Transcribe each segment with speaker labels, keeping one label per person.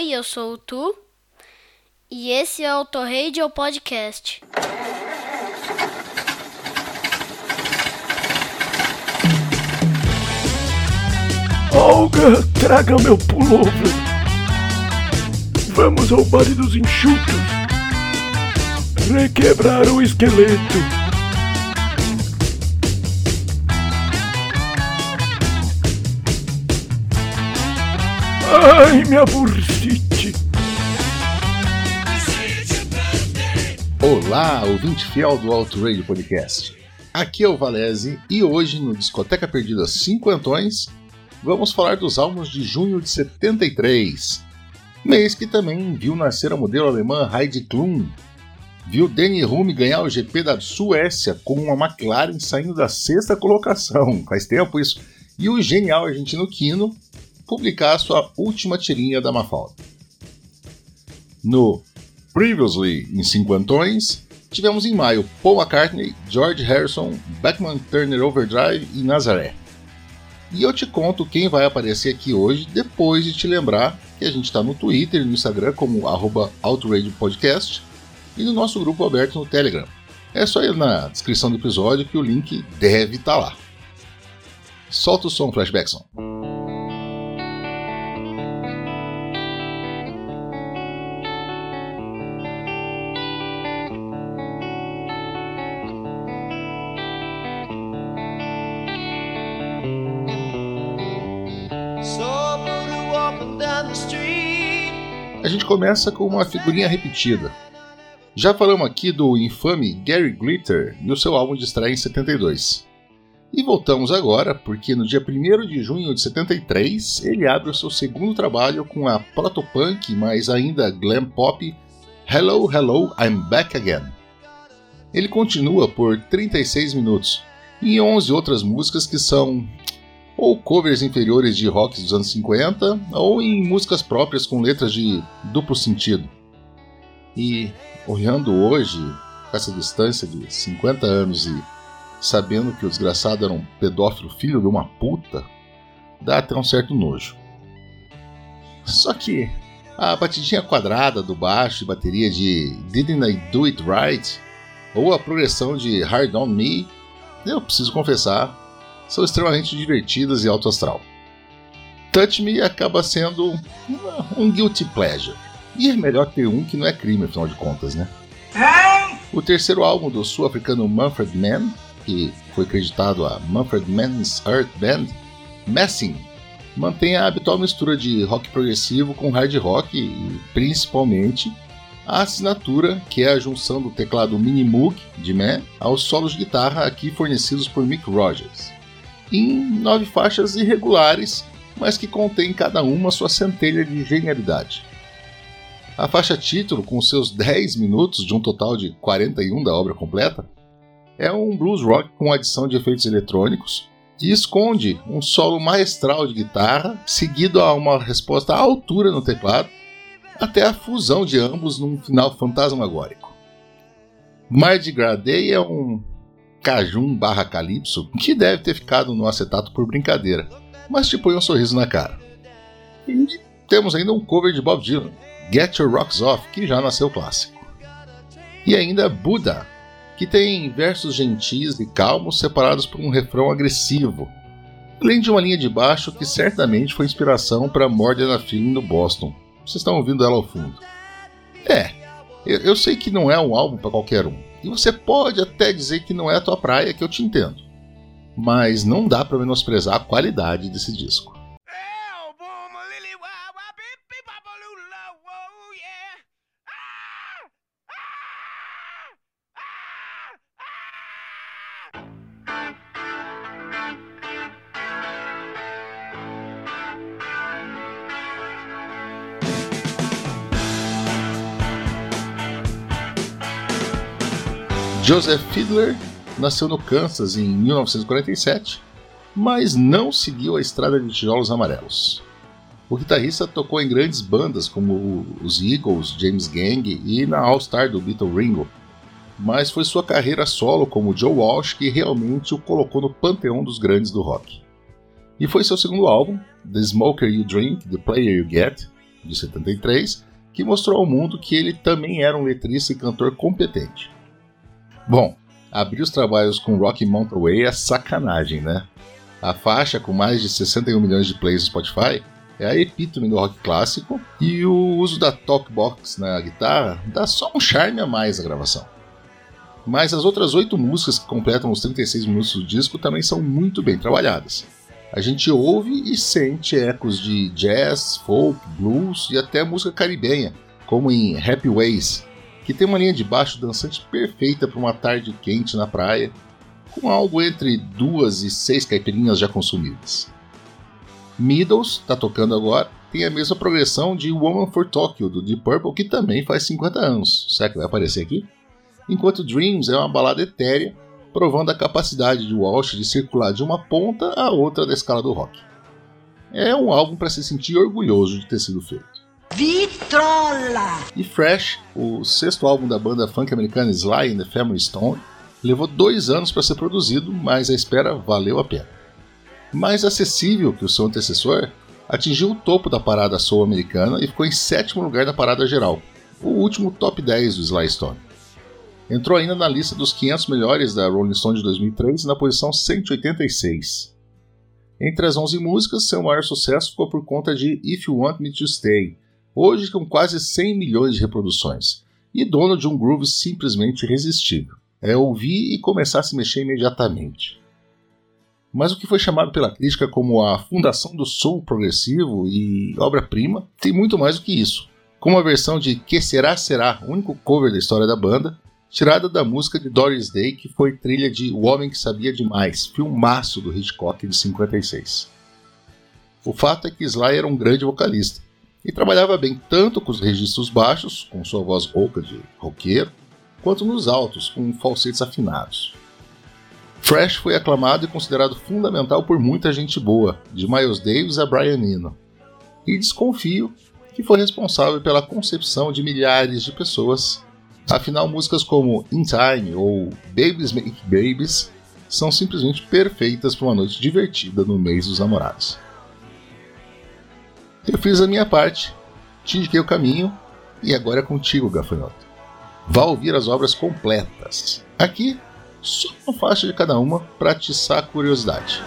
Speaker 1: Oi, eu sou o Tu e esse é o Torradio Podcast.
Speaker 2: Olga, traga meu pullover. Vamos ao baile dos enxutos. Requebrar o esqueleto. Ai, minha bursite.
Speaker 3: Olá, ouvinte fiel do Alto Radio Podcast. Aqui é o Valese e hoje no Discoteca Perdida Cinquentões vamos falar dos álbuns de junho de 73. Mês que também viu nascer a modelo alemã Heidi Klum, viu Danny Hume ganhar o GP da Suécia com uma McLaren saindo da sexta colocação, faz tempo isso, e o genial argentino Kino publicar sua última tirinha da Mafalda. No Previously em Cinquentões, tivemos em maio Paul McCartney, George Harrison, Beckman Turner Overdrive e Nazaré. E eu te conto quem vai aparecer aqui hoje, depois de te lembrar que a gente está no Twitter e no Instagram como arroba Podcast e no nosso grupo aberto no Telegram. É só ir na descrição do episódio que o link deve estar tá lá. Solta o som, Flashbackson. Começa com uma figurinha repetida. Já falamos aqui do infame Gary Glitter e o seu álbum de estreia em 72. E voltamos agora porque no dia 1 de junho de 73 ele abre o seu segundo trabalho com a protopunk, mas ainda glam pop Hello Hello I'm Back Again. Ele continua por 36 minutos e 11 outras músicas que são ou covers inferiores de rock dos anos 50, ou em músicas próprias com letras de duplo sentido. E olhando hoje, com essa distância de 50 anos e sabendo que o desgraçado era um pedófilo filho de uma puta, dá até um certo nojo. Só que a batidinha quadrada do baixo e bateria de Didn't I Do It Right, ou a progressão de Hard On Me, eu preciso confessar, são extremamente divertidas e alto astral. Touch Me acaba sendo um guilty pleasure. E é melhor ter um que não é crime, afinal de contas, né? O terceiro álbum do sul-africano Manfred Mann, que foi acreditado a Manfred Mann's Earth Band, Messing, mantém a habitual mistura de rock progressivo com hard rock e, principalmente, a assinatura, que é a junção do teclado Minimoog de Mann aos solos de guitarra aqui fornecidos por Mick Rogers em nove faixas irregulares, mas que contém cada uma sua centelha de genialidade. A faixa título, com seus 10 minutos de um total de 41 da obra completa, é um blues rock com adição de efeitos eletrônicos que esconde um solo maestral de guitarra, seguido a uma resposta à altura no teclado, até a fusão de ambos num final fantasmagórico. Mardi Gras Day é um Cajun barra Calypso, que deve ter ficado no acetato por brincadeira, mas te põe um sorriso na cara. E temos ainda um cover de Bob Dylan, Get Your Rocks Off, que já nasceu clássico. E ainda Buddha, que tem versos gentis e calmos separados por um refrão agressivo, além de uma linha de baixo que certamente foi inspiração para Mordena Feeling do Boston. Vocês estão ouvindo ela ao fundo. É, eu, eu sei que não é um álbum para qualquer um, e você pode até dizer que não é a tua praia, que eu te entendo. Mas não dá para menosprezar a qualidade desse disco. Joseph Fiedler nasceu no Kansas em 1947, mas não seguiu a estrada de tijolos amarelos. O guitarrista tocou em grandes bandas como os Eagles, James Gang e na All Star do Beatle Ringo, mas foi sua carreira solo como Joe Walsh que realmente o colocou no panteão dos grandes do rock. E foi seu segundo álbum, The Smoker You Drink, The Player You Get, de 73, que mostrou ao mundo que ele também era um letrista e cantor competente. Bom, abrir os trabalhos com Rocky Mountain Way é sacanagem, né? A faixa, com mais de 61 milhões de plays no Spotify, é a epítome do rock clássico e o uso da talkbox na guitarra dá só um charme a mais à gravação. Mas as outras oito músicas que completam os 36 minutos do disco também são muito bem trabalhadas. A gente ouve e sente ecos de jazz, folk, blues e até música caribenha, como em Happy Ways, que tem uma linha de baixo dançante perfeita para uma tarde quente na praia, com algo entre duas e seis caipirinhas já consumidas. Middles, está tocando agora, tem a mesma progressão de Woman for Tokyo, do Deep Purple, que também faz 50 anos. Será que vai aparecer aqui? Enquanto Dreams é uma balada etérea, provando a capacidade de Walsh de circular de uma ponta a outra da escala do rock. É um álbum para se sentir orgulhoso de ter sido feito. Vitrola! E Fresh, o sexto álbum da banda funk americana Sly and the Family Stone, levou dois anos para ser produzido, mas a espera valeu a pena. Mais acessível que o seu antecessor, atingiu o topo da parada soul americana e ficou em sétimo lugar da parada geral, o último top 10 do Sly Stone. Entrou ainda na lista dos 500 melhores da Rolling Stone de 2003 na posição 186. Entre as 11 músicas, seu maior sucesso ficou por conta de If You Want Me to Stay, hoje com quase 100 milhões de reproduções, e dono de um groove simplesmente irresistível. É ouvir e começar a se mexer imediatamente. Mas o que foi chamado pela crítica como a fundação do soul progressivo e obra-prima tem muito mais do que isso. Com uma versão de Que Será Será, único cover da história da banda, tirada da música de Doris Day, que foi trilha de O Homem que Sabia Demais, filmaço do Hitchcock de 56. O fato é que Sly era um grande vocalista e trabalhava bem tanto com os registros baixos, com sua voz rouca de roqueiro, quanto nos altos, com falsetes afinados. Fresh foi aclamado e considerado fundamental por muita gente boa, de Miles Davis a Brian Eno. E desconfio que foi responsável pela concepção de milhares de pessoas Afinal, músicas como In Time ou Babies Make Babies são simplesmente perfeitas para uma noite divertida no mês dos namorados. Eu fiz a minha parte, te indiquei o caminho e agora é contigo, gafanhoto. Vá ouvir as obras completas. Aqui, só uma faixa de cada uma para atiçar a curiosidade.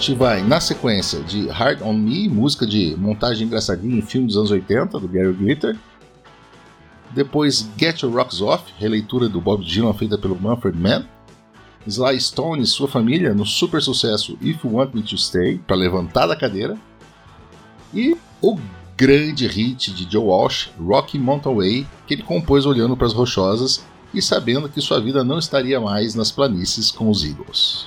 Speaker 3: Gente vai na sequência de Hard on Me, música de montagem engraçadinha em filme dos anos 80, do Gary Glitter. Depois Get Your Rocks Off, releitura do Bob Dylan feita pelo Mumford Man. Sly Stone e sua família no super sucesso If You Want Me to Stay, para levantar da cadeira. E o grande hit de Joe Walsh, Rocky Mountain Way, que ele compôs olhando para as rochosas e sabendo que sua vida não estaria mais nas planícies com os Eagles.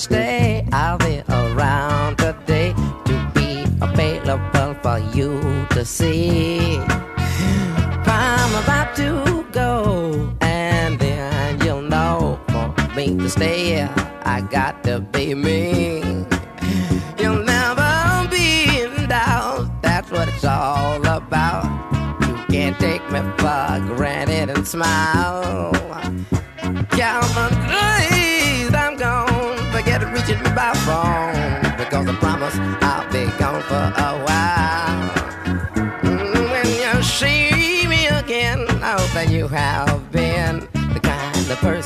Speaker 4: Stay. I'll be around today to be available for you to see. I'm about to go, and then you'll know for me to stay. I got to be me. You'll never be in doubt. That's what it's all about. You can't take me for granted and smile.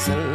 Speaker 4: so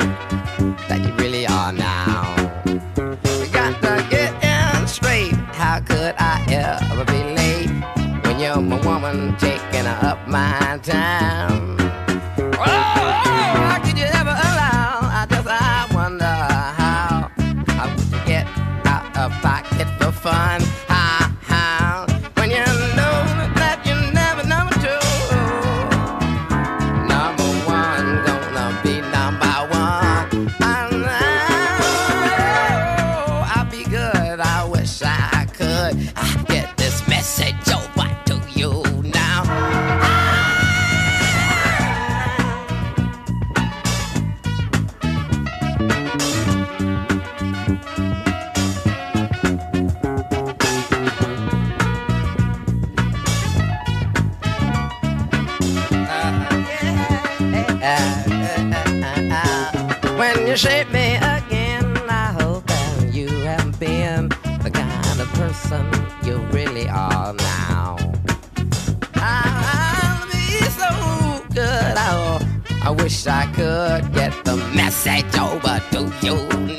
Speaker 4: you shape me again, I hope that you have been the kind of person you really are now. I'll be so good. Oh, I wish I could get the message over to you